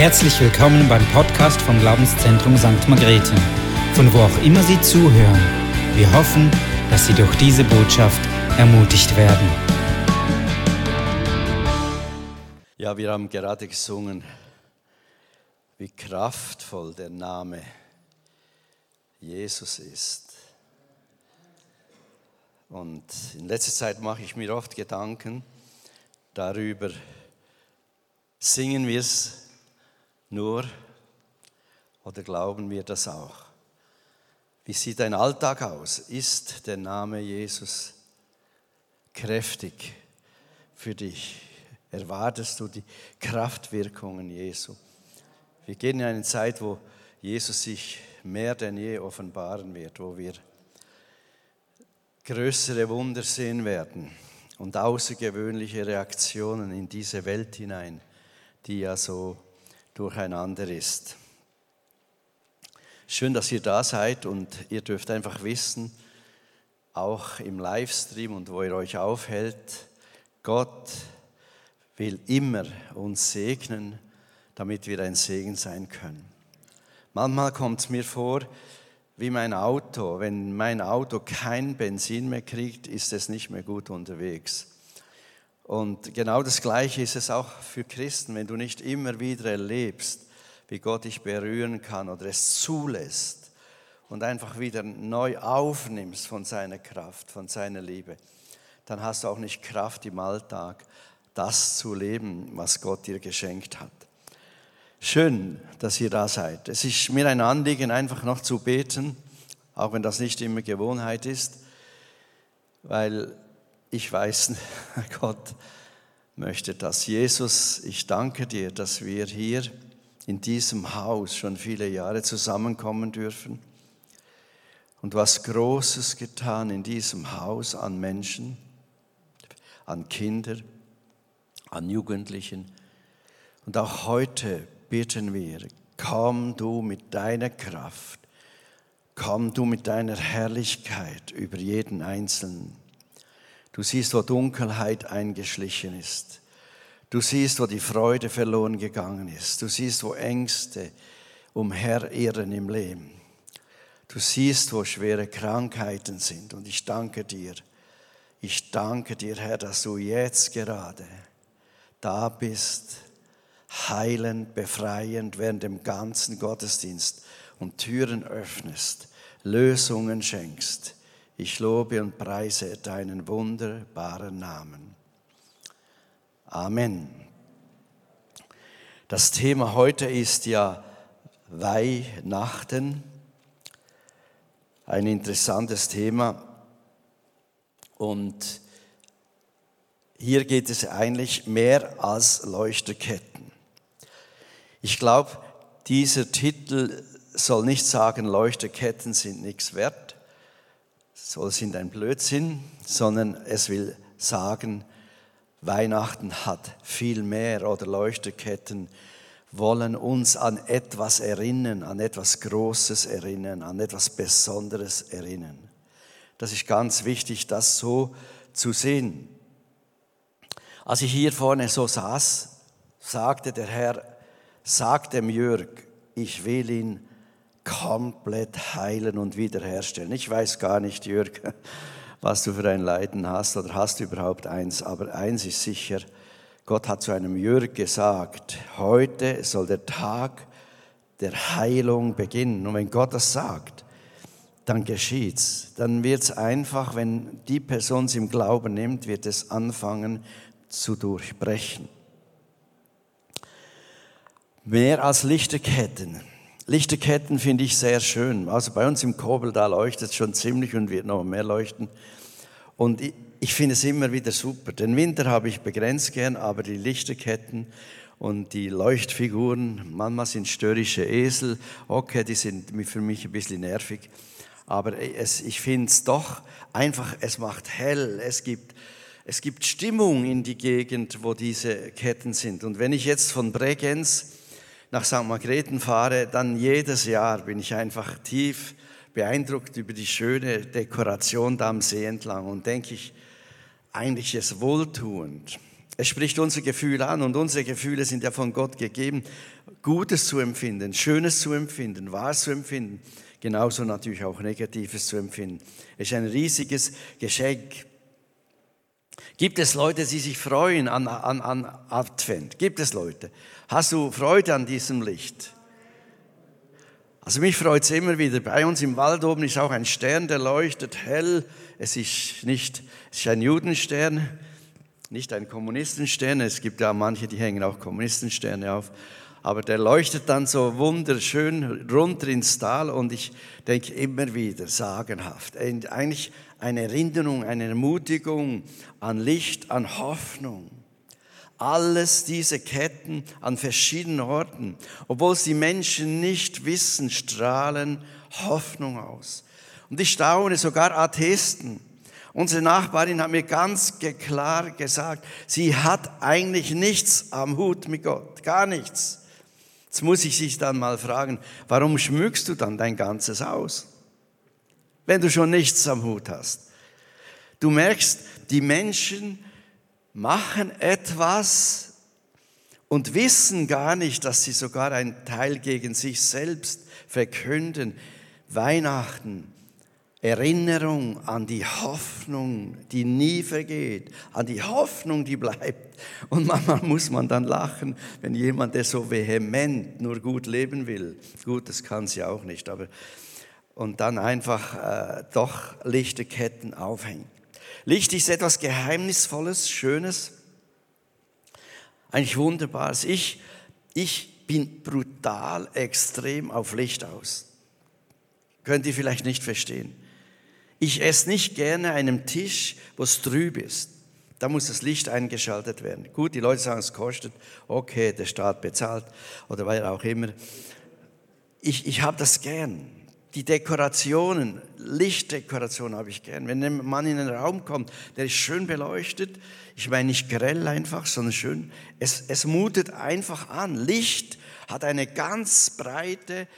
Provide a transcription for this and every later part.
Herzlich willkommen beim Podcast vom Glaubenszentrum St. Margrethe, von wo auch immer Sie zuhören. Wir hoffen, dass Sie durch diese Botschaft ermutigt werden. Ja, wir haben gerade gesungen, wie kraftvoll der Name Jesus ist. Und in letzter Zeit mache ich mir oft Gedanken darüber, singen wir es nur oder glauben wir das auch? Wie sieht dein Alltag aus? Ist der Name Jesus kräftig für dich? Erwartest du die Kraftwirkungen Jesu? Wir gehen in eine Zeit, wo Jesus sich mehr denn je offenbaren wird, wo wir größere Wunder sehen werden und außergewöhnliche Reaktionen in diese Welt hinein, die ja so durcheinander ist. Schön, dass ihr da seid und ihr dürft einfach wissen, auch im Livestream und wo ihr euch aufhält, Gott will immer uns segnen, damit wir ein Segen sein können. Manchmal kommt es mir vor, wie mein Auto. Wenn mein Auto kein Benzin mehr kriegt, ist es nicht mehr gut unterwegs. Und genau das Gleiche ist es auch für Christen, wenn du nicht immer wieder erlebst, wie Gott dich berühren kann oder es zulässt und einfach wieder neu aufnimmst von seiner Kraft, von seiner Liebe, dann hast du auch nicht Kraft im Alltag, das zu leben, was Gott dir geschenkt hat. Schön, dass ihr da seid. Es ist mir ein Anliegen, einfach noch zu beten, auch wenn das nicht immer Gewohnheit ist, weil ich weiß, Gott möchte das. Jesus, ich danke dir, dass wir hier in diesem Haus schon viele Jahre zusammenkommen dürfen. Und was Großes getan in diesem Haus an Menschen, an Kinder, an Jugendlichen. Und auch heute bitten wir, komm du mit deiner Kraft, komm du mit deiner Herrlichkeit über jeden Einzelnen. Du siehst, wo Dunkelheit eingeschlichen ist. Du siehst, wo die Freude verloren gegangen ist. Du siehst, wo Ängste umherirren im Leben. Du siehst, wo schwere Krankheiten sind. Und ich danke dir. Ich danke dir, Herr, dass du jetzt gerade da bist, heilend, befreiend während dem ganzen Gottesdienst und Türen öffnest, Lösungen schenkst ich lobe und preise deinen wunderbaren Namen. Amen. Das Thema heute ist ja Weihnachten. Ein interessantes Thema. Und hier geht es eigentlich mehr als Leuchterketten. Ich glaube, dieser Titel soll nicht sagen, Leuchterketten sind nichts wert, soll sind ein Blödsinn, sondern es will sagen, Weihnachten hat viel mehr oder Leuchterketten wollen uns an etwas erinnern, an etwas Großes erinnern, an etwas Besonderes erinnern. Das ist ganz wichtig, das so zu sehen. Als ich hier vorne so saß, sagte der Herr, sagt dem Jörg, ich will ihn komplett heilen und wiederherstellen. Ich weiß gar nicht, Jörg, was du für ein Leiden hast oder hast du überhaupt eins, aber eins ist sicher, Gott hat zu einem Jörg gesagt, heute soll der Tag der Heilung beginnen. Und wenn Gott das sagt, dann geschieht's. Dann wird's einfach, wenn die Person es im Glauben nimmt, wird es anfangen zu durchbrechen. Mehr als Lichterketten Lichterketten finde ich sehr schön. Also bei uns im Kobel, da leuchtet es schon ziemlich und wird noch mehr leuchten. Und ich, ich finde es immer wieder super. Den Winter habe ich begrenzt gern, aber die Lichterketten und die Leuchtfiguren, manchmal sind störrische Esel, okay, die sind für mich ein bisschen nervig. Aber es, ich finde es doch einfach, es macht hell, es gibt, es gibt Stimmung in die Gegend, wo diese Ketten sind. Und wenn ich jetzt von Bregenz nach St. Margrethen fahre, dann jedes Jahr bin ich einfach tief beeindruckt über die schöne Dekoration da am See entlang und denke ich, eigentlich ist es wohltuend. Es spricht unsere Gefühle an und unsere Gefühle sind ja von Gott gegeben, Gutes zu empfinden, Schönes zu empfinden, Wahres zu empfinden, genauso natürlich auch Negatives zu empfinden. Es ist ein riesiges Geschenk. Gibt es Leute, die sich freuen an, an, an Advent? Gibt es Leute? Hast du Freude an diesem Licht? Also mich freut es immer wieder. Bei uns im Wald oben ist auch ein Stern, der leuchtet hell. Es ist nicht, es ist ein Judenstern, nicht ein Kommunistenstern. Es gibt ja manche, die hängen auch Kommunistensterne auf. Aber der leuchtet dann so wunderschön runter ins Tal und ich denke immer wieder sagenhaft. Eigentlich eine Erinnerung, eine Ermutigung an Licht, an Hoffnung. Alles diese Ketten an verschiedenen Orten, obwohl sie Menschen nicht wissen, strahlen Hoffnung aus. Und ich staune, sogar Atheisten. Unsere Nachbarin hat mir ganz klar gesagt, sie hat eigentlich nichts am Hut mit Gott, gar nichts. Jetzt muss ich sich dann mal fragen, warum schmückst du dann dein ganzes Haus, wenn du schon nichts am Hut hast? Du merkst, die Menschen machen etwas und wissen gar nicht, dass sie sogar einen Teil gegen sich selbst verkünden. Weihnachten, Erinnerung an die Hoffnung, die nie vergeht, an die Hoffnung, die bleibt. Und manchmal muss man dann lachen, wenn jemand, der so vehement nur gut leben will, gut, das kann sie auch nicht, aber und dann einfach äh, doch Lichterketten aufhängt. Licht ist etwas Geheimnisvolles, Schönes, eigentlich Wunderbares. Ich, ich bin brutal extrem auf Licht aus. Könnt ihr vielleicht nicht verstehen. Ich esse nicht gerne einem Tisch, wo es trüb ist. Da muss das Licht eingeschaltet werden. Gut, die Leute sagen, es kostet. Okay, der Staat bezahlt oder wer auch immer. Ich, ich habe das gern. Die Dekorationen, Lichtdekorationen habe ich gern. Wenn ein Mann in einen Raum kommt, der ist schön beleuchtet, ich meine nicht grell einfach, sondern schön, es, es mutet einfach an. Licht hat eine ganz breite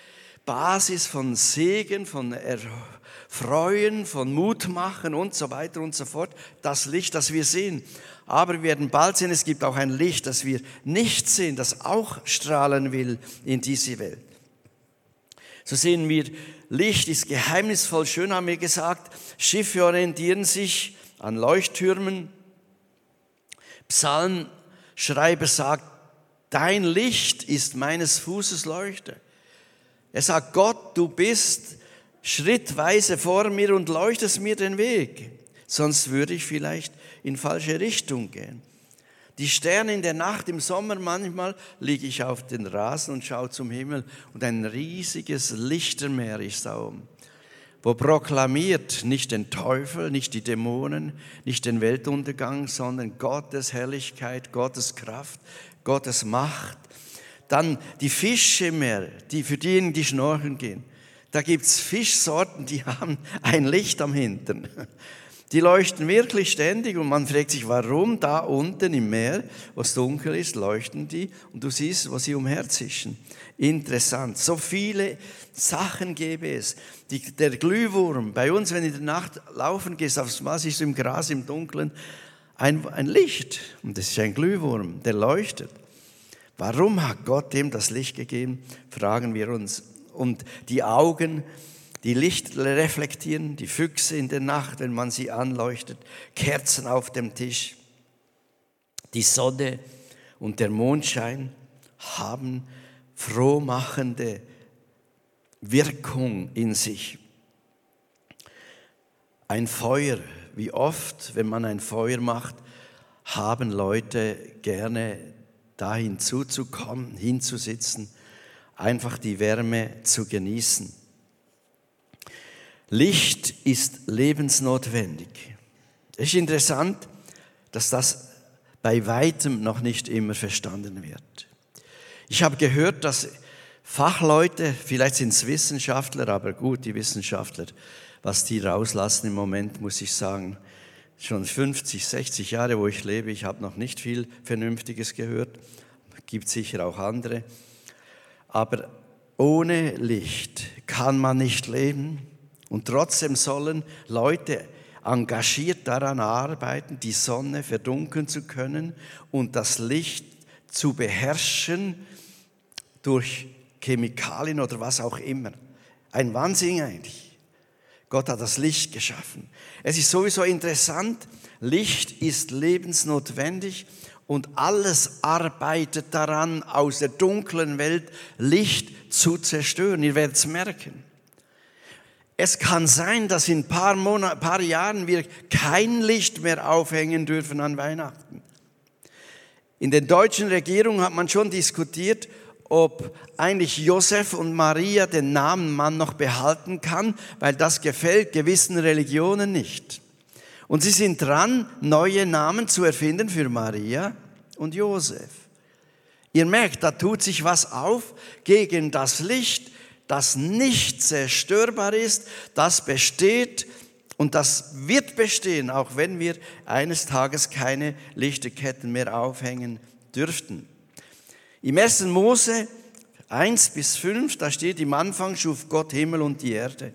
Basis von Segen, von Erfreuen, von Mut machen und so weiter und so fort. Das Licht, das wir sehen. Aber wir werden bald sehen, es gibt auch ein Licht, das wir nicht sehen, das auch strahlen will in diese Welt. So sehen wir, Licht ist geheimnisvoll. Schön haben wir gesagt, Schiffe orientieren sich an Leuchttürmen. Psalmschreiber sagt, dein Licht ist meines Fußes Leuchte. Er sagt, Gott, du bist schrittweise vor mir und leuchtest mir den Weg. Sonst würde ich vielleicht in falsche Richtung gehen. Die Sterne in der Nacht im Sommer, manchmal liege ich auf den Rasen und schaue zum Himmel und ein riesiges Lichtermeer ist da oben, wo proklamiert nicht den Teufel, nicht die Dämonen, nicht den Weltuntergang, sondern Gottes Herrlichkeit, Gottes Kraft, Gottes Macht, dann die Fische im Meer, die für diejenigen, die schnorcheln gehen. Da gibt's Fischsorten, die haben ein Licht am Hintern. Die leuchten wirklich ständig und man fragt sich, warum da unten im Meer, wo es dunkel ist, leuchten die und du siehst, wo sie umherzischen. Interessant. So viele Sachen gäbe es. Die, der Glühwurm, bei uns, wenn du in der Nacht laufen gehst, aufs Mal du im Gras, im Dunkeln, ein, ein Licht. Und das ist ein Glühwurm, der leuchtet. Warum hat Gott dem das Licht gegeben? Fragen wir uns. Und die Augen, die Licht reflektieren, die Füchse in der Nacht, wenn man sie anleuchtet, Kerzen auf dem Tisch. Die Sonne und der Mondschein haben frohmachende Wirkung in sich. Ein Feuer, wie oft, wenn man ein Feuer macht, haben Leute gerne da hinzuzukommen, hinzusitzen, einfach die Wärme zu genießen. Licht ist lebensnotwendig. Es ist interessant, dass das bei weitem noch nicht immer verstanden wird. Ich habe gehört, dass Fachleute, vielleicht sind es Wissenschaftler, aber gut, die Wissenschaftler, was die rauslassen im Moment, muss ich sagen, schon 50, 60 Jahre, wo ich lebe, ich habe noch nicht viel Vernünftiges gehört. Gibt sicher auch andere. Aber ohne Licht kann man nicht leben. Und trotzdem sollen Leute engagiert daran arbeiten, die Sonne verdunkeln zu können und das Licht zu beherrschen durch Chemikalien oder was auch immer. Ein Wahnsinn eigentlich. Gott hat das Licht geschaffen. Es ist sowieso interessant, Licht ist lebensnotwendig und alles arbeitet daran, aus der dunklen Welt Licht zu zerstören. Ihr werdet es merken. Es kann sein, dass in ein paar, Monaten, paar Jahren wir kein Licht mehr aufhängen dürfen an Weihnachten. In der deutschen Regierung hat man schon diskutiert, ob eigentlich Josef und Maria den Namen Mann noch behalten kann, weil das gefällt gewissen Religionen nicht. Und sie sind dran, neue Namen zu erfinden für Maria und Josef. Ihr merkt, da tut sich was auf gegen das Licht, das nicht zerstörbar ist, das besteht und das wird bestehen, auch wenn wir eines Tages keine Lichterketten mehr aufhängen dürften. Im 1. Mose 1 bis 5, da steht, im Anfang schuf Gott Himmel und die Erde.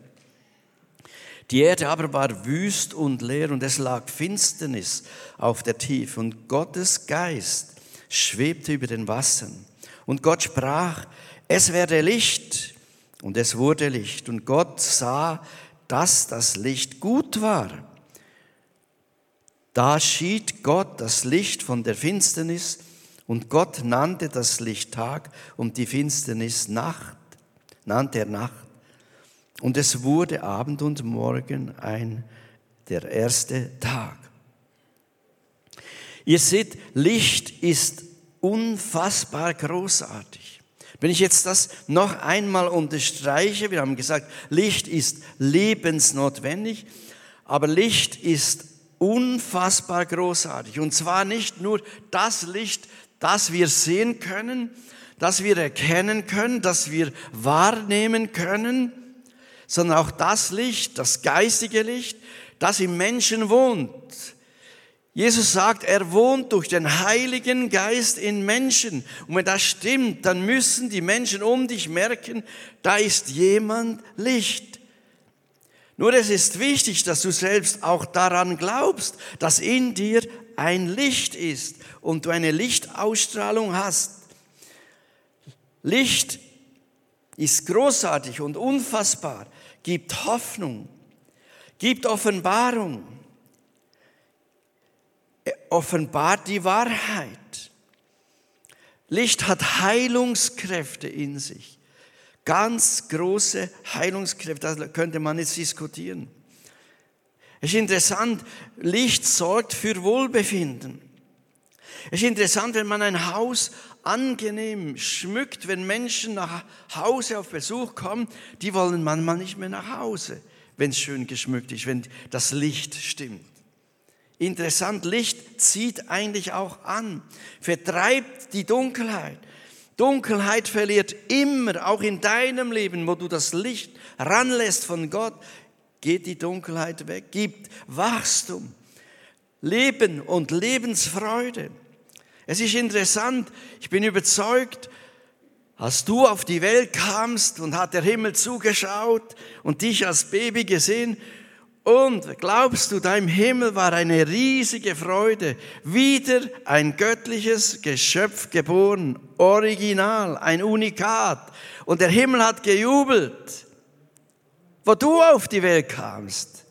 Die Erde aber war wüst und leer und es lag Finsternis auf der Tiefe und Gottes Geist schwebte über den Wassern. Und Gott sprach, es werde Licht und es wurde Licht. Und Gott sah, dass das Licht gut war. Da schied Gott das Licht von der Finsternis und Gott nannte das Licht Tag und die Finsternis Nacht, nannte er Nacht. Und es wurde Abend und Morgen ein, der erste Tag. Ihr seht, Licht ist unfassbar großartig. Wenn ich jetzt das noch einmal unterstreiche, wir haben gesagt, Licht ist lebensnotwendig, aber Licht ist unfassbar großartig. Und zwar nicht nur das Licht, das wir sehen können, das wir erkennen können, das wir wahrnehmen können, sondern auch das Licht, das geistige Licht, das im Menschen wohnt. Jesus sagt, er wohnt durch den Heiligen Geist in Menschen. Und wenn das stimmt, dann müssen die Menschen um dich merken, da ist jemand Licht. Nur es ist wichtig, dass du selbst auch daran glaubst, dass in dir ein Licht ist und du eine Lichtausstrahlung hast. Licht ist großartig und unfassbar, gibt Hoffnung, gibt Offenbarung, offenbart die Wahrheit. Licht hat Heilungskräfte in sich, ganz große Heilungskräfte, da könnte man jetzt diskutieren. Es ist interessant, Licht sorgt für Wohlbefinden. Es ist interessant, wenn man ein Haus angenehm schmückt, wenn Menschen nach Hause auf Besuch kommen, die wollen manchmal nicht mehr nach Hause, wenn es schön geschmückt ist, wenn das Licht stimmt. Interessant, Licht zieht eigentlich auch an, vertreibt die Dunkelheit. Dunkelheit verliert immer, auch in deinem Leben, wo du das Licht ranlässt von Gott, geht die Dunkelheit weg, gibt Wachstum, Leben und Lebensfreude. Es ist interessant, ich bin überzeugt, als du auf die Welt kamst und hat der Himmel zugeschaut und dich als Baby gesehen, und glaubst du, dein Himmel war eine riesige Freude, wieder ein göttliches Geschöpf geboren, original, ein Unikat. Und der Himmel hat gejubelt, wo du auf die Welt kamst.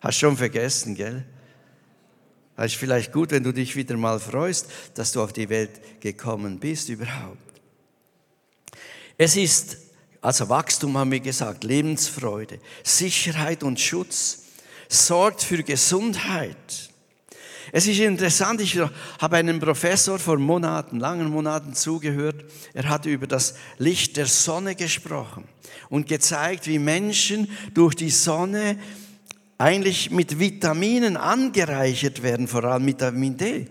Hast schon vergessen, gell? Es ist vielleicht gut, wenn du dich wieder mal freust, dass du auf die Welt gekommen bist überhaupt. Es ist, also Wachstum haben wir gesagt, Lebensfreude, Sicherheit und Schutz, sorgt für Gesundheit. Es ist interessant, ich habe einem Professor vor Monaten, langen Monaten zugehört. Er hat über das Licht der Sonne gesprochen und gezeigt, wie Menschen durch die Sonne eigentlich mit Vitaminen angereichert werden, vor allem Vitamin D.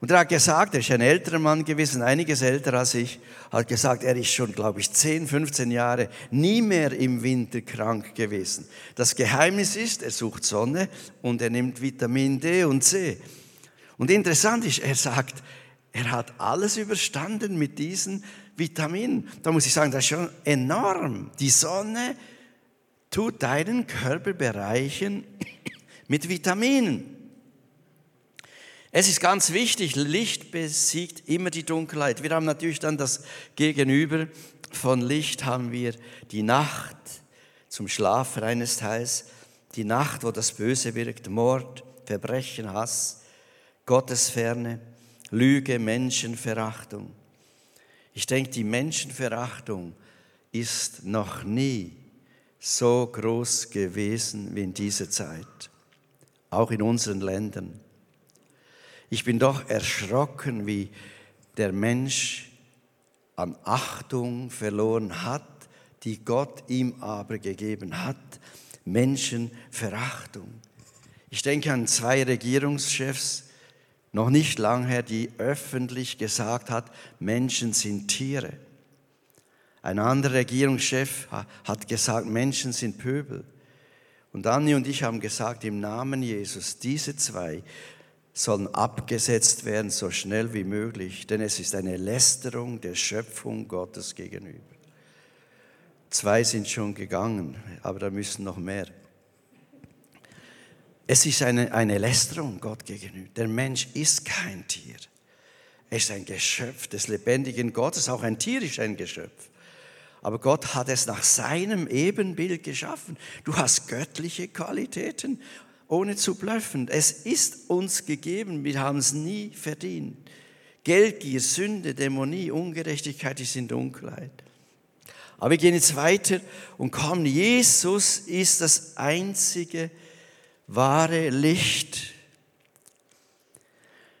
Und er hat gesagt, er ist ein älterer Mann gewesen, einiges älter als ich, hat gesagt, er ist schon, glaube ich, 10, 15 Jahre nie mehr im Winter krank gewesen. Das Geheimnis ist, er sucht Sonne und er nimmt Vitamin D und C. Und interessant ist, er sagt, er hat alles überstanden mit diesen Vitaminen. Da muss ich sagen, das ist schon enorm. Die Sonne tut deinen Körperbereichen mit Vitaminen. Es ist ganz wichtig, Licht besiegt immer die Dunkelheit. Wir haben natürlich dann das Gegenüber von Licht haben wir die Nacht zum Schlafen eines Teils, die Nacht, wo das Böse wirkt, Mord, Verbrechen, Hass, Gottesferne, Lüge, Menschenverachtung. Ich denke, die Menschenverachtung ist noch nie so groß gewesen wie in dieser Zeit, auch in unseren Ländern. Ich bin doch erschrocken, wie der Mensch an Achtung verloren hat, die Gott ihm aber gegeben hat. Menschenverachtung. Ich denke an zwei Regierungschefs, noch nicht lang her, die öffentlich gesagt hat, Menschen sind Tiere. Ein anderer Regierungschef hat gesagt, Menschen sind Pöbel. Und Anni und ich haben gesagt, im Namen Jesus, diese zwei sollen abgesetzt werden, so schnell wie möglich, denn es ist eine Lästerung der Schöpfung Gottes gegenüber. Zwei sind schon gegangen, aber da müssen noch mehr. Es ist eine, eine Lästerung Gott gegenüber. Der Mensch ist kein Tier. Er ist ein Geschöpf des lebendigen Gottes. Auch ein Tier ist ein Geschöpf. Aber Gott hat es nach seinem Ebenbild geschaffen. Du hast göttliche Qualitäten ohne zu blöffen. Es ist uns gegeben, wir haben es nie verdient. Geldgier, Sünde, Dämonie, Ungerechtigkeit ist in Dunkelheit. Aber wir gehen jetzt weiter und kommen. Jesus ist das einzige wahre Licht.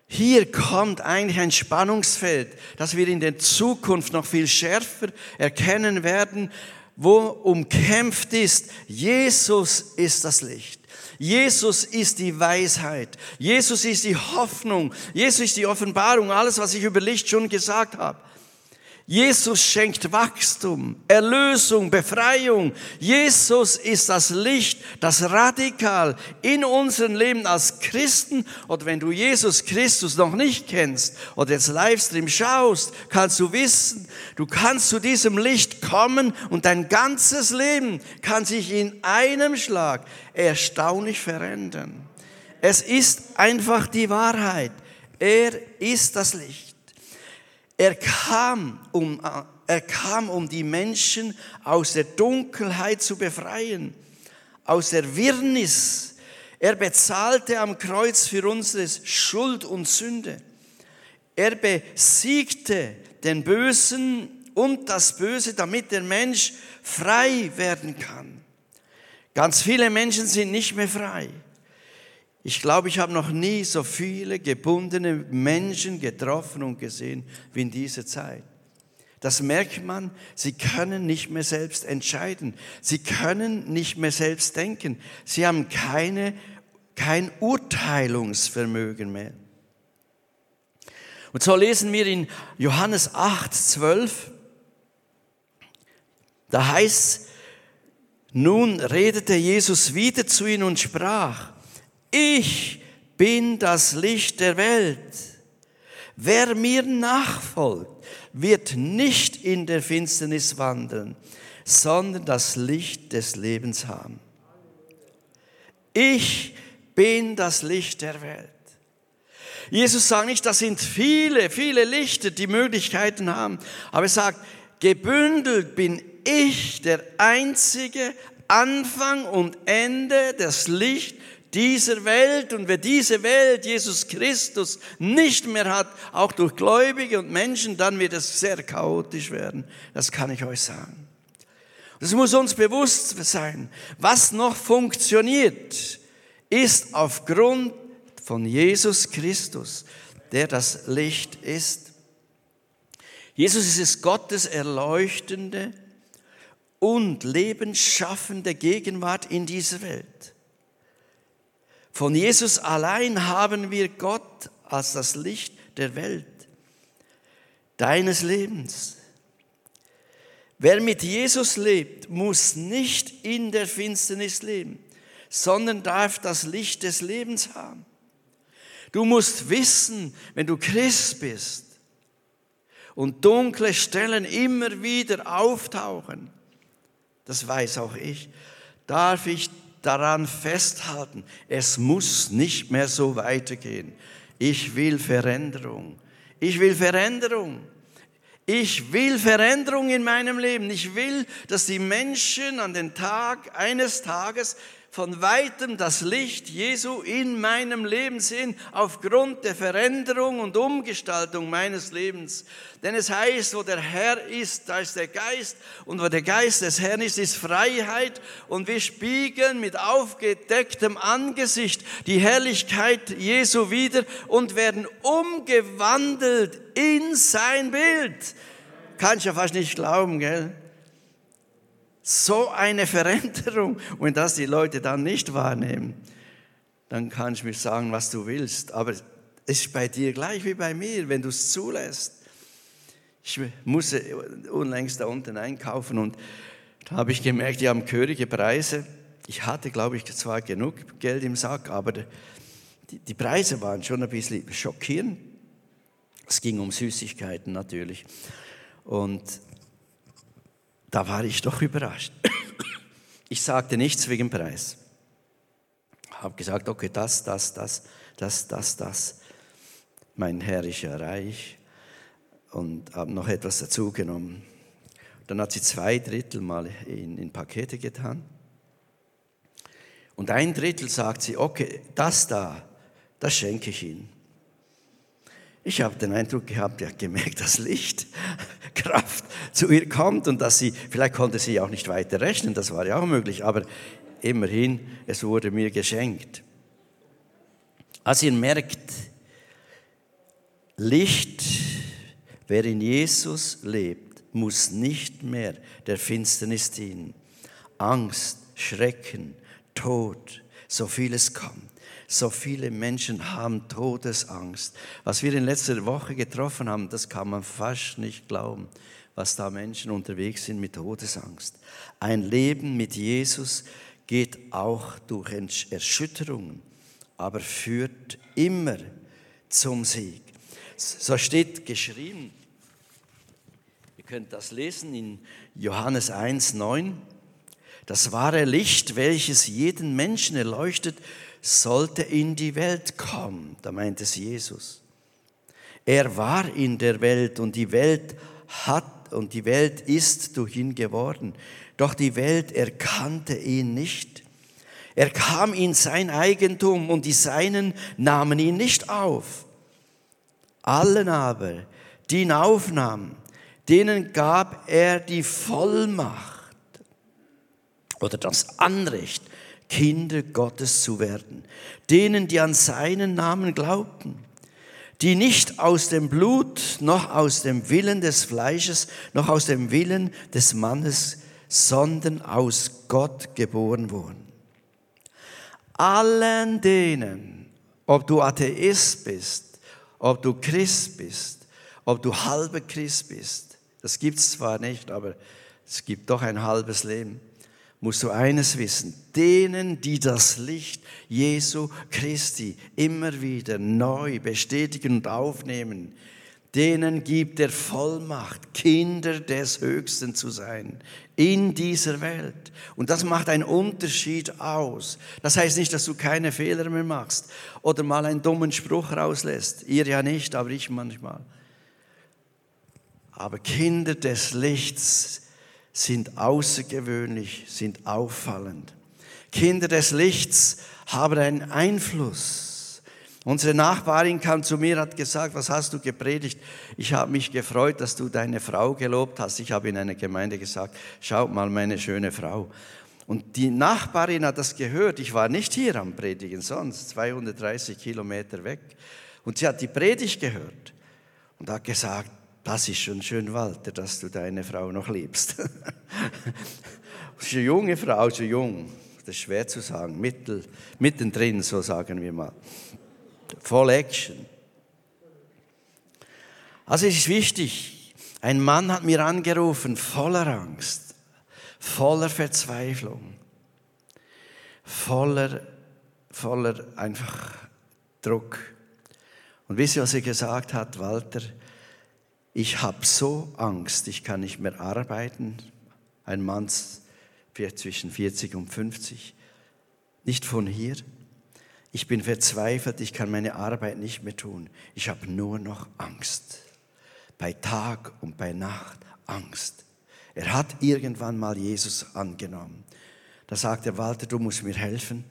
Hier kommt eigentlich ein Spannungsfeld, das wir in der Zukunft noch viel schärfer erkennen werden, wo umkämpft ist. Jesus ist das Licht. Jesus ist die Weisheit. Jesus ist die Hoffnung. Jesus ist die Offenbarung. Alles, was ich über Licht schon gesagt habe. Jesus schenkt Wachstum, Erlösung, Befreiung. Jesus ist das Licht, das radikal in unserem Leben als Christen oder wenn du Jesus Christus noch nicht kennst oder jetzt Livestream schaust, kannst du wissen, du kannst zu diesem Licht kommen und dein ganzes Leben kann sich in einem Schlag erstaunlich verändern. Es ist einfach die Wahrheit. Er ist das Licht. Er kam, um, er kam, um die Menschen aus der Dunkelheit zu befreien, aus der Wirrnis. Er bezahlte am Kreuz für unsere Schuld und Sünde. Er besiegte den Bösen und das Böse, damit der Mensch frei werden kann. Ganz viele Menschen sind nicht mehr frei. Ich glaube, ich habe noch nie so viele gebundene Menschen getroffen und gesehen wie in dieser Zeit. Das merkt man, sie können nicht mehr selbst entscheiden. Sie können nicht mehr selbst denken. Sie haben keine, kein Urteilungsvermögen mehr. Und so lesen wir in Johannes 8, 12, da heißt, nun redete Jesus wieder zu ihnen und sprach, ich bin das Licht der Welt. Wer mir nachfolgt, wird nicht in der Finsternis wandeln, sondern das Licht des Lebens haben. Ich bin das Licht der Welt. Jesus sagt nicht, das sind viele, viele Lichter, die Möglichkeiten haben, aber er sagt, gebündelt bin ich der einzige Anfang und Ende, das Licht dieser Welt und wer diese Welt, Jesus Christus, nicht mehr hat, auch durch Gläubige und Menschen, dann wird es sehr chaotisch werden. Das kann ich euch sagen. Das muss uns bewusst sein. Was noch funktioniert, ist aufgrund von Jesus Christus, der das Licht ist. Jesus ist es Gottes erleuchtende und lebensschaffende Gegenwart in dieser Welt. Von Jesus allein haben wir Gott als das Licht der Welt, deines Lebens. Wer mit Jesus lebt, muss nicht in der Finsternis leben, sondern darf das Licht des Lebens haben. Du musst wissen, wenn du Christ bist und dunkle Stellen immer wieder auftauchen, das weiß auch ich, darf ich daran festhalten. Es muss nicht mehr so weitergehen. Ich will Veränderung. Ich will Veränderung. Ich will Veränderung in meinem Leben. Ich will, dass die Menschen an den Tag eines Tages von weitem das Licht Jesu in meinem Leben sehen, aufgrund der Veränderung und Umgestaltung meines Lebens. Denn es heißt, wo der Herr ist, da ist der Geist, und wo der Geist des Herrn ist, ist Freiheit, und wir spiegeln mit aufgedecktem Angesicht die Herrlichkeit Jesu wieder und werden umgewandelt in sein Bild. Kann ich ja fast nicht glauben, gell? So eine Veränderung. Und dass die Leute dann nicht wahrnehmen, dann kannst du mir sagen, was du willst. Aber es ist bei dir gleich wie bei mir, wenn du es zulässt. Ich musste unlängst da unten einkaufen und da habe ich gemerkt, die haben gehörige Preise. Ich hatte, glaube ich, zwar genug Geld im Sack, aber die Preise waren schon ein bisschen schockierend. Es ging um Süßigkeiten natürlich. Und da war ich doch überrascht. Ich sagte nichts wegen Preis. Habe gesagt, okay, das, das, das, das, das, das. Mein Herr ist ja reich und habe noch etwas dazugenommen. Dann hat sie zwei Drittel mal in, in Pakete getan. Und ein Drittel sagt sie, okay, das da, das schenke ich Ihnen. Ich habe den Eindruck gehabt, er hat gemerkt, dass Lichtkraft zu ihr kommt und dass sie, vielleicht konnte sie auch nicht weiter rechnen, das war ja auch möglich, aber immerhin, es wurde mir geschenkt. Als ihr merkt, Licht, wer in Jesus lebt, muss nicht mehr der Finsternis dienen. Angst, Schrecken, Tod, so vieles kommt. So viele Menschen haben Todesangst. Was wir in letzter Woche getroffen haben, das kann man fast nicht glauben, was da Menschen unterwegs sind mit Todesangst. Ein Leben mit Jesus geht auch durch Erschütterungen, aber führt immer zum Sieg. So steht geschrieben, ihr könnt das lesen in Johannes 1, 9. Das wahre Licht, welches jeden Menschen erleuchtet, sollte in die Welt kommen. Da meint es Jesus. Er war in der Welt und die Welt hat und die Welt ist durch ihn geworden. Doch die Welt erkannte ihn nicht. Er kam in sein Eigentum und die Seinen nahmen ihn nicht auf. Allen aber, die ihn aufnahmen, denen gab er die Vollmacht oder das Anrecht, Kinder Gottes zu werden, denen, die an seinen Namen glaubten, die nicht aus dem Blut, noch aus dem Willen des Fleisches, noch aus dem Willen des Mannes, sondern aus Gott geboren wurden. Allen denen, ob du Atheist bist, ob du Christ bist, ob du halber Christ bist, das gibt's zwar nicht, aber es gibt doch ein halbes Leben musst du eines wissen, denen, die das Licht Jesu Christi immer wieder neu bestätigen und aufnehmen, denen gibt er Vollmacht, Kinder des Höchsten zu sein in dieser Welt. Und das macht einen Unterschied aus. Das heißt nicht, dass du keine Fehler mehr machst oder mal einen dummen Spruch rauslässt. Ihr ja nicht, aber ich manchmal. Aber Kinder des Lichts sind außergewöhnlich, sind auffallend. Kinder des Lichts haben einen Einfluss. Unsere Nachbarin kam zu mir, hat gesagt, was hast du gepredigt? Ich habe mich gefreut, dass du deine Frau gelobt hast. Ich habe in einer Gemeinde gesagt, schaut mal meine schöne Frau. Und die Nachbarin hat das gehört. Ich war nicht hier am Predigen, sonst 230 Kilometer weg. Und sie hat die Predigt gehört und hat gesagt, das ist schon schön, Walter, dass du deine Frau noch liebst. das eine junge Frau, so jung. Das ist schwer zu sagen. Mittel, mittendrin, so sagen wir mal. Voll Action. Also es ist wichtig. Ein Mann hat mir angerufen, voller Angst, voller Verzweiflung, voller, voller einfach Druck. Und wisst ihr, was er gesagt hat, Walter? Ich habe so Angst, ich kann nicht mehr arbeiten. Ein Mann zwischen 40 und 50. nicht von hier. Ich bin verzweifelt, ich kann meine Arbeit nicht mehr tun. Ich habe nur noch Angst. Bei Tag und bei Nacht Angst. Er hat irgendwann mal Jesus angenommen. Da sagt er, Walter, du musst mir helfen.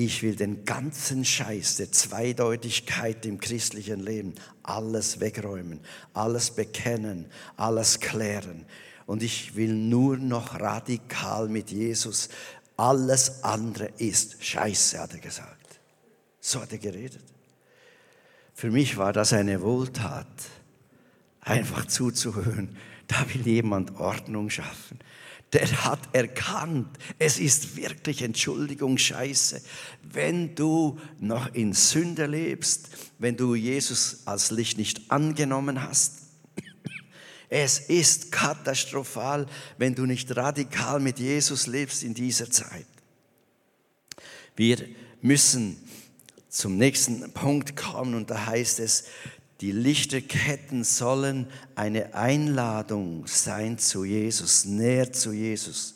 Ich will den ganzen Scheiß der Zweideutigkeit im christlichen Leben alles wegräumen, alles bekennen, alles klären. Und ich will nur noch radikal mit Jesus. Alles andere ist Scheiße, hat er gesagt. So hat er geredet. Für mich war das eine Wohltat, einfach zuzuhören. Da will jemand Ordnung schaffen der hat erkannt, es ist wirklich Entschuldigung scheiße, wenn du noch in Sünde lebst, wenn du Jesus als Licht nicht angenommen hast. Es ist katastrophal, wenn du nicht radikal mit Jesus lebst in dieser Zeit. Wir müssen zum nächsten Punkt kommen und da heißt es, die Lichterketten sollen eine Einladung sein zu Jesus, näher zu Jesus.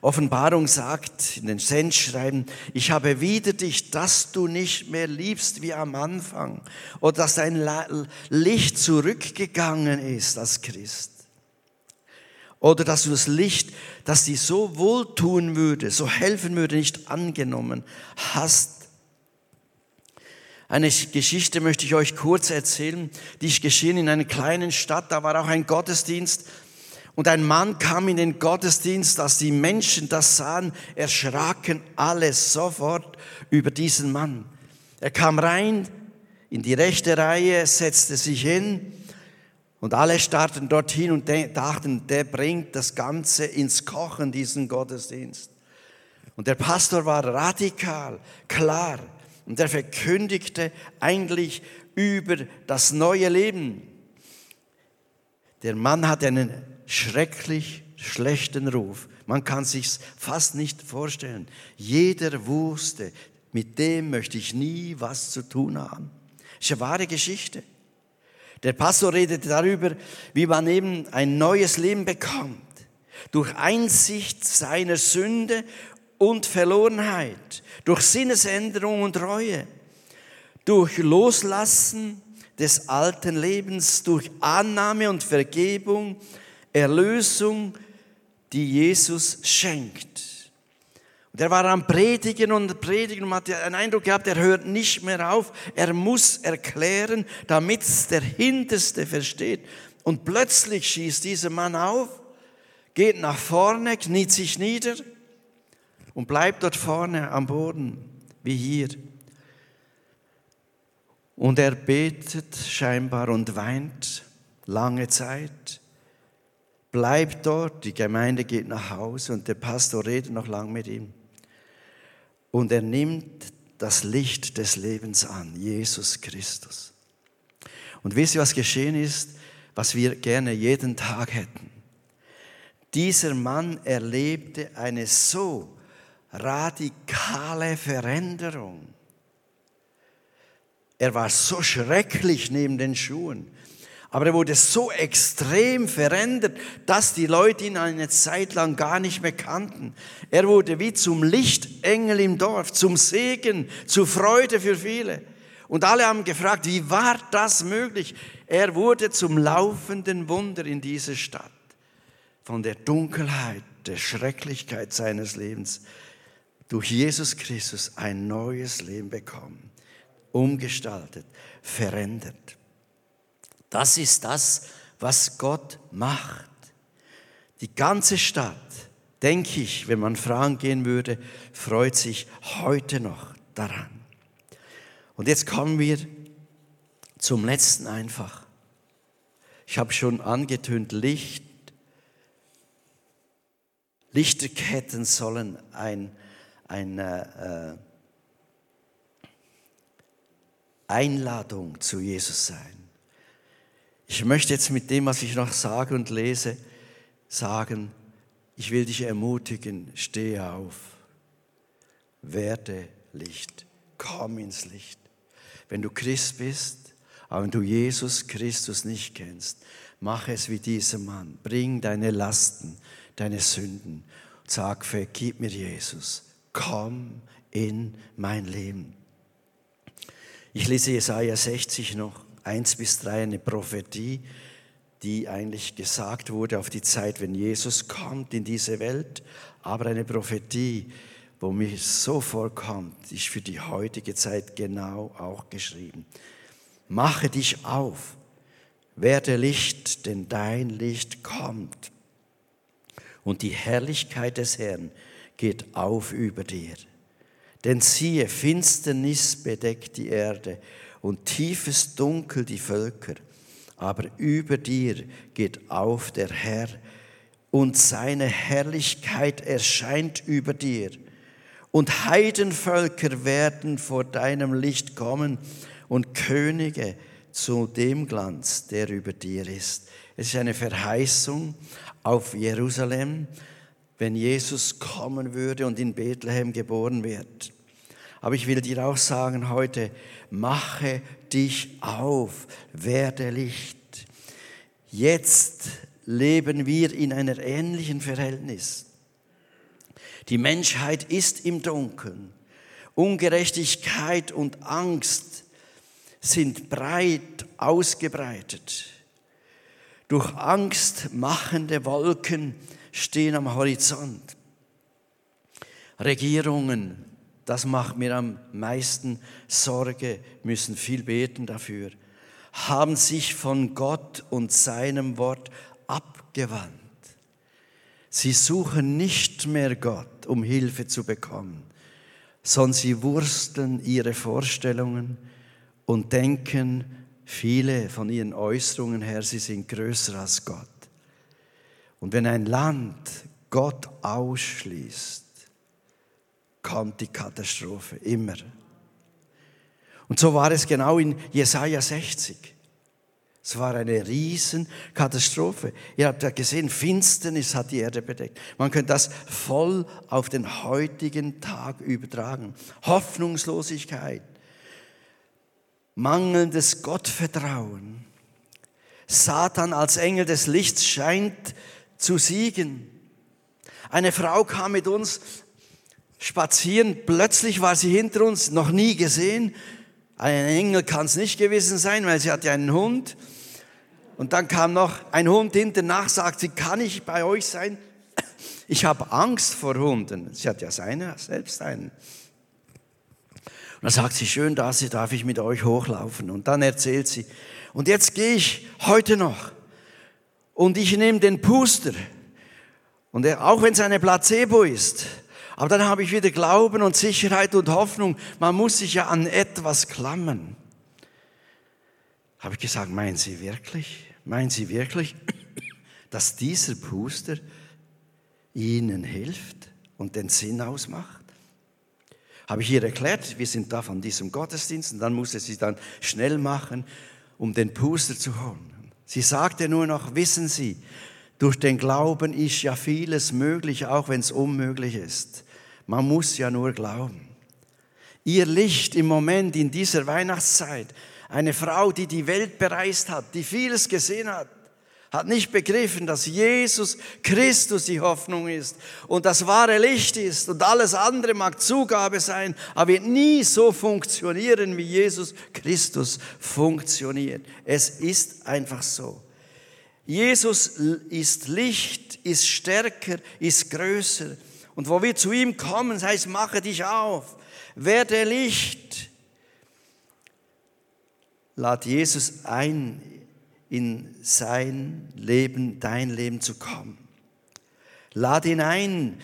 Offenbarung sagt in den Sendschreiben, ich habe wieder dich, dass du nicht mehr liebst wie am Anfang oder dass dein Licht zurückgegangen ist als Christ. Oder dass du das Licht, das dir so wohltun würde, so helfen würde, nicht angenommen hast eine Geschichte möchte ich euch kurz erzählen, die ist geschehen in einer kleinen Stadt. Da war auch ein Gottesdienst. Und ein Mann kam in den Gottesdienst, als die Menschen das sahen, erschraken alle sofort über diesen Mann. Er kam rein in die rechte Reihe, setzte sich hin und alle starrten dorthin und dachten, der bringt das Ganze ins Kochen, diesen Gottesdienst. Und der Pastor war radikal, klar. Und er verkündigte eigentlich über das neue Leben. Der Mann hat einen schrecklich schlechten Ruf. Man kann sich's fast nicht vorstellen. Jeder wusste, mit dem möchte ich nie was zu tun haben. Das ist eine wahre Geschichte. Der Pastor redete darüber, wie man eben ein neues Leben bekommt. Durch Einsicht seiner Sünde und Verlorenheit, durch Sinnesänderung und Reue, durch Loslassen des alten Lebens, durch Annahme und Vergebung, Erlösung, die Jesus schenkt. Und er war am Predigen und Predigen und hat den Eindruck gehabt, er hört nicht mehr auf, er muss erklären, damit der Hinterste versteht. Und plötzlich schießt dieser Mann auf, geht nach vorne, kniet sich nieder und bleibt dort vorne am Boden, wie hier. Und er betet scheinbar und weint lange Zeit, bleibt dort, die Gemeinde geht nach Hause und der Pastor redet noch lang mit ihm. Und er nimmt das Licht des Lebens an, Jesus Christus. Und wisst ihr, was geschehen ist, was wir gerne jeden Tag hätten? Dieser Mann erlebte eine so radikale Veränderung. Er war so schrecklich neben den Schuhen, aber er wurde so extrem verändert, dass die Leute ihn eine Zeit lang gar nicht mehr kannten. Er wurde wie zum Lichtengel im Dorf, zum Segen, zur Freude für viele. Und alle haben gefragt, wie war das möglich? Er wurde zum laufenden Wunder in dieser Stadt. Von der Dunkelheit, der Schrecklichkeit seines Lebens durch Jesus Christus ein neues Leben bekommen, umgestaltet, verändert. Das ist das, was Gott macht. Die ganze Stadt, denke ich, wenn man fragen gehen würde, freut sich heute noch daran. Und jetzt kommen wir zum letzten einfach. Ich habe schon angetönt, Licht. Lichterketten sollen ein eine äh, Einladung zu Jesus sein. Ich möchte jetzt mit dem, was ich noch sage und lese, sagen, ich will dich ermutigen, stehe auf, werde Licht, komm ins Licht. Wenn du Christ bist, aber wenn du Jesus Christus nicht kennst, mach es wie dieser Mann. Bring deine Lasten, deine Sünden. Sag, vergib mir Jesus komm in mein Leben. Ich lese Jesaja 60 noch, 1 bis 3, eine Prophetie, die eigentlich gesagt wurde auf die Zeit, wenn Jesus kommt in diese Welt, aber eine Prophetie, wo mir so vorkommt, ist für die heutige Zeit genau auch geschrieben. Mache dich auf, werde Licht, denn dein Licht kommt. Und die Herrlichkeit des Herrn geht auf über dir. Denn siehe, Finsternis bedeckt die Erde und tiefes Dunkel die Völker. Aber über dir geht auf der Herr und seine Herrlichkeit erscheint über dir. Und Heidenvölker werden vor deinem Licht kommen und Könige zu dem Glanz, der über dir ist. Es ist eine Verheißung auf Jerusalem, wenn Jesus kommen würde und in Bethlehem geboren wird. Aber ich will dir auch sagen heute, mache dich auf, werde Licht. Jetzt leben wir in einer ähnlichen Verhältnis. Die Menschheit ist im Dunkeln. Ungerechtigkeit und Angst sind breit ausgebreitet. Durch Angst machende Wolken stehen am Horizont. Regierungen, das macht mir am meisten Sorge, müssen viel beten dafür, haben sich von Gott und seinem Wort abgewandt. Sie suchen nicht mehr Gott, um Hilfe zu bekommen, sondern sie wursteln ihre Vorstellungen und denken, viele von ihren Äußerungen her, sie sind größer als Gott. Und wenn ein Land Gott ausschließt, kommt die Katastrophe immer. Und so war es genau in Jesaja 60. Es war eine Riesenkatastrophe. Ihr habt ja gesehen, Finsternis hat die Erde bedeckt. Man könnte das voll auf den heutigen Tag übertragen. Hoffnungslosigkeit, mangelndes Gottvertrauen. Satan als Engel des Lichts scheint zu siegen. Eine Frau kam mit uns spazieren, plötzlich war sie hinter uns, noch nie gesehen. Ein Engel kann es nicht gewesen sein, weil sie hatte einen Hund. Und dann kam noch ein Hund hinterher, sagt sie, kann ich bei euch sein? Ich habe Angst vor Hunden. Sie hat ja seine, selbst einen. Und dann sagt sie, schön, da darf ich mit euch hochlaufen. Und dann erzählt sie, und jetzt gehe ich heute noch und ich nehme den Puster. Und er, auch wenn es eine Placebo ist, aber dann habe ich wieder Glauben und Sicherheit und Hoffnung. Man muss sich ja an etwas klammern. Habe ich gesagt, meinen Sie wirklich? Meinen Sie wirklich, dass dieser Puster Ihnen hilft und den Sinn ausmacht? Habe ich ihr erklärt, wir sind da von diesem Gottesdienst und dann musste sie dann schnell machen, um den Puster zu holen. Sie sagte nur noch, wissen Sie, durch den Glauben ist ja vieles möglich, auch wenn es unmöglich ist. Man muss ja nur glauben. Ihr Licht im Moment in dieser Weihnachtszeit, eine Frau, die die Welt bereist hat, die vieles gesehen hat, hat nicht begriffen, dass Jesus Christus die Hoffnung ist und das wahre Licht ist und alles andere mag Zugabe sein, aber wird nie so funktionieren, wie Jesus Christus funktioniert. Es ist einfach so. Jesus ist Licht, ist stärker, ist größer. Und wo wir zu ihm kommen, heißt, mache dich auf, werde Licht. Lad Jesus ein, in sein Leben, dein Leben zu kommen. Lad ihn ein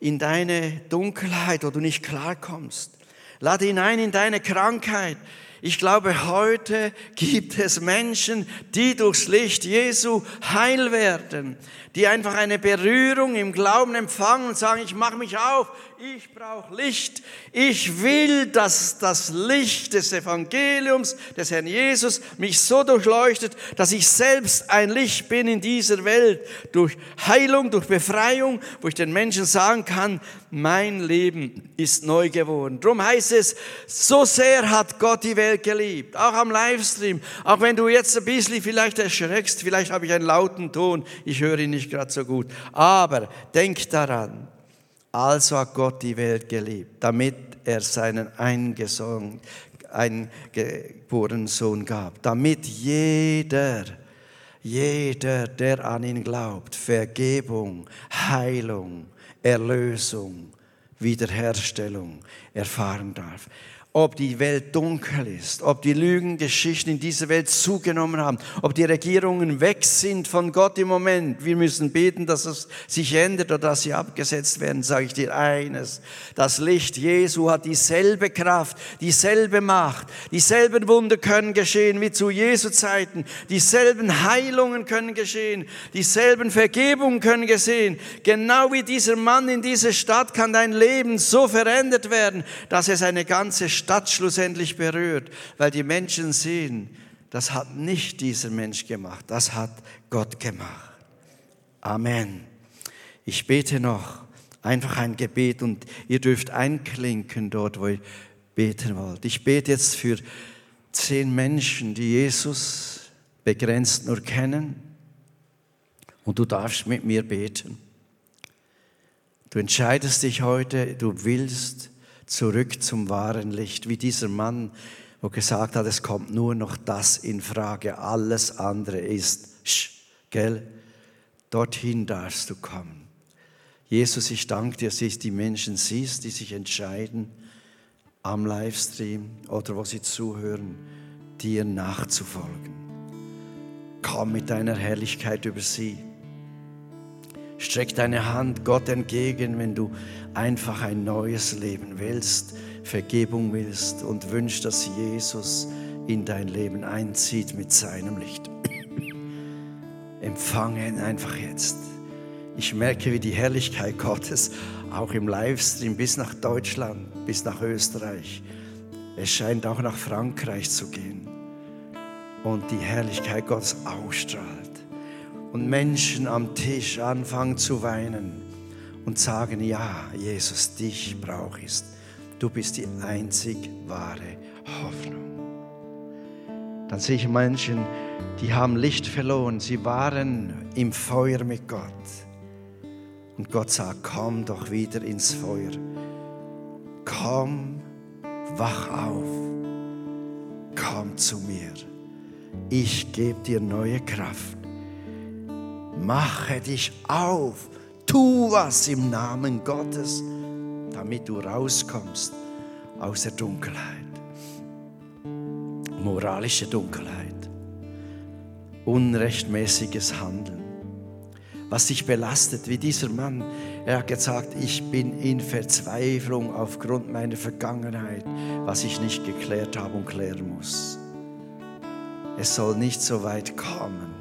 in deine Dunkelheit, wo du nicht klarkommst. Lad ihn ein in deine Krankheit, ich glaube, heute gibt es Menschen, die durchs Licht Jesu heil werden, die einfach eine Berührung im Glauben empfangen und sagen, ich mache mich auf, ich brauche Licht. Ich will, dass das Licht des Evangeliums, des Herrn Jesus, mich so durchleuchtet, dass ich selbst ein Licht bin in dieser Welt. Durch Heilung, durch Befreiung, wo ich den Menschen sagen kann, mein Leben ist neu geworden. Drum heißt es, so sehr hat Gott die Welt geliebt. Auch am Livestream. Auch wenn du jetzt ein bisschen vielleicht erschreckst, vielleicht habe ich einen lauten Ton, ich höre ihn nicht gerade so gut. Aber denk daran, Also hat Gott die Welt geliebt, damit er seinen eingeborenen Sohn gab, damit jeder, jeder, der an ihn glaubt, Vergebung, Heilung, Erlösung, Wiederherstellung erfahren darf ob die Welt dunkel ist, ob die Lügengeschichten in dieser Welt zugenommen haben, ob die Regierungen weg sind von Gott im Moment. Wir müssen beten, dass es sich ändert oder dass sie abgesetzt werden, sage ich dir eines. Das Licht Jesu hat dieselbe Kraft, dieselbe Macht, dieselben Wunder können geschehen wie zu Jesu Zeiten, dieselben Heilungen können geschehen, dieselben Vergebungen können geschehen. Genau wie dieser Mann in dieser Stadt kann dein Leben so verändert werden, dass es eine ganze Stadt schlussendlich berührt, weil die Menschen sehen, das hat nicht dieser Mensch gemacht, das hat Gott gemacht. Amen. Ich bete noch einfach ein Gebet und ihr dürft einklinken dort, wo ihr beten wollt. Ich bete jetzt für zehn Menschen, die Jesus begrenzt nur kennen und du darfst mit mir beten. Du entscheidest dich heute, du willst zurück zum wahren Licht, wie dieser Mann, wo gesagt hat, es kommt nur noch das in Frage, alles andere ist, sch, gell, dorthin darfst du kommen. Jesus, ich danke dir, dass du die Menschen siehst, die sich entscheiden, am Livestream oder wo sie zuhören, dir nachzufolgen. Komm mit deiner Herrlichkeit über sie. Streck deine Hand Gott entgegen, wenn du einfach ein neues Leben willst, Vergebung willst und wünschst, dass Jesus in dein Leben einzieht mit seinem Licht. Empfange ihn einfach jetzt. Ich merke, wie die Herrlichkeit Gottes auch im Livestream bis nach Deutschland, bis nach Österreich, es scheint auch nach Frankreich zu gehen und die Herrlichkeit Gottes ausstrahlt und Menschen am Tisch anfangen zu weinen und sagen, ja, Jesus, dich brauche ich. Du bist die einzig wahre Hoffnung. Dann sehe ich Menschen, die haben Licht verloren. Sie waren im Feuer mit Gott. Und Gott sagt, komm doch wieder ins Feuer. Komm, wach auf. Komm zu mir. Ich gebe dir neue Kraft. Mache dich auf, tu was im Namen Gottes, damit du rauskommst aus der Dunkelheit. Moralische Dunkelheit, unrechtmäßiges Handeln, was dich belastet, wie dieser Mann. Er hat gesagt, ich bin in Verzweiflung aufgrund meiner Vergangenheit, was ich nicht geklärt habe und klären muss. Es soll nicht so weit kommen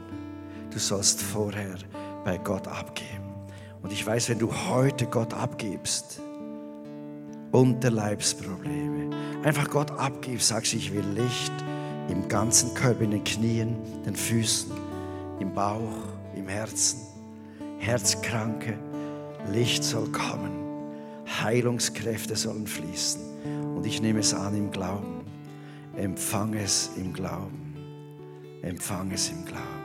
du sollst vorher bei Gott abgeben. Und ich weiß, wenn du heute Gott abgibst, Unterleibsprobleme, einfach Gott abgibst, sagst, ich will Licht im ganzen Körper, in den Knien, den Füßen, im Bauch, im Herzen, Herzkranke, Licht soll kommen, Heilungskräfte sollen fließen. Und ich nehme es an im Glauben. Empfang es im Glauben. Empfang es im Glauben.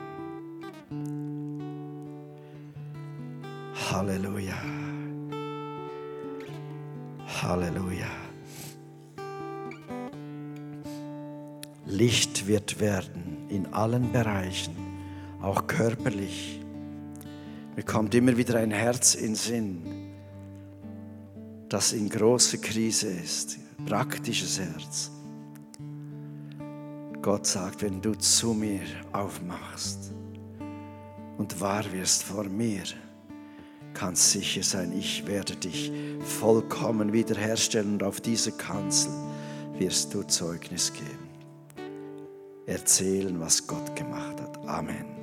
Halleluja. Halleluja. Licht wird werden in allen Bereichen, auch körperlich. Mir kommt immer wieder ein Herz in Sinn, das in großer Krise ist, praktisches Herz. Gott sagt, wenn du zu mir aufmachst und wahr wirst vor mir, kannst sicher sein, ich werde dich vollkommen wiederherstellen und auf dieser Kanzel wirst du Zeugnis geben. Erzählen, was Gott gemacht hat. Amen.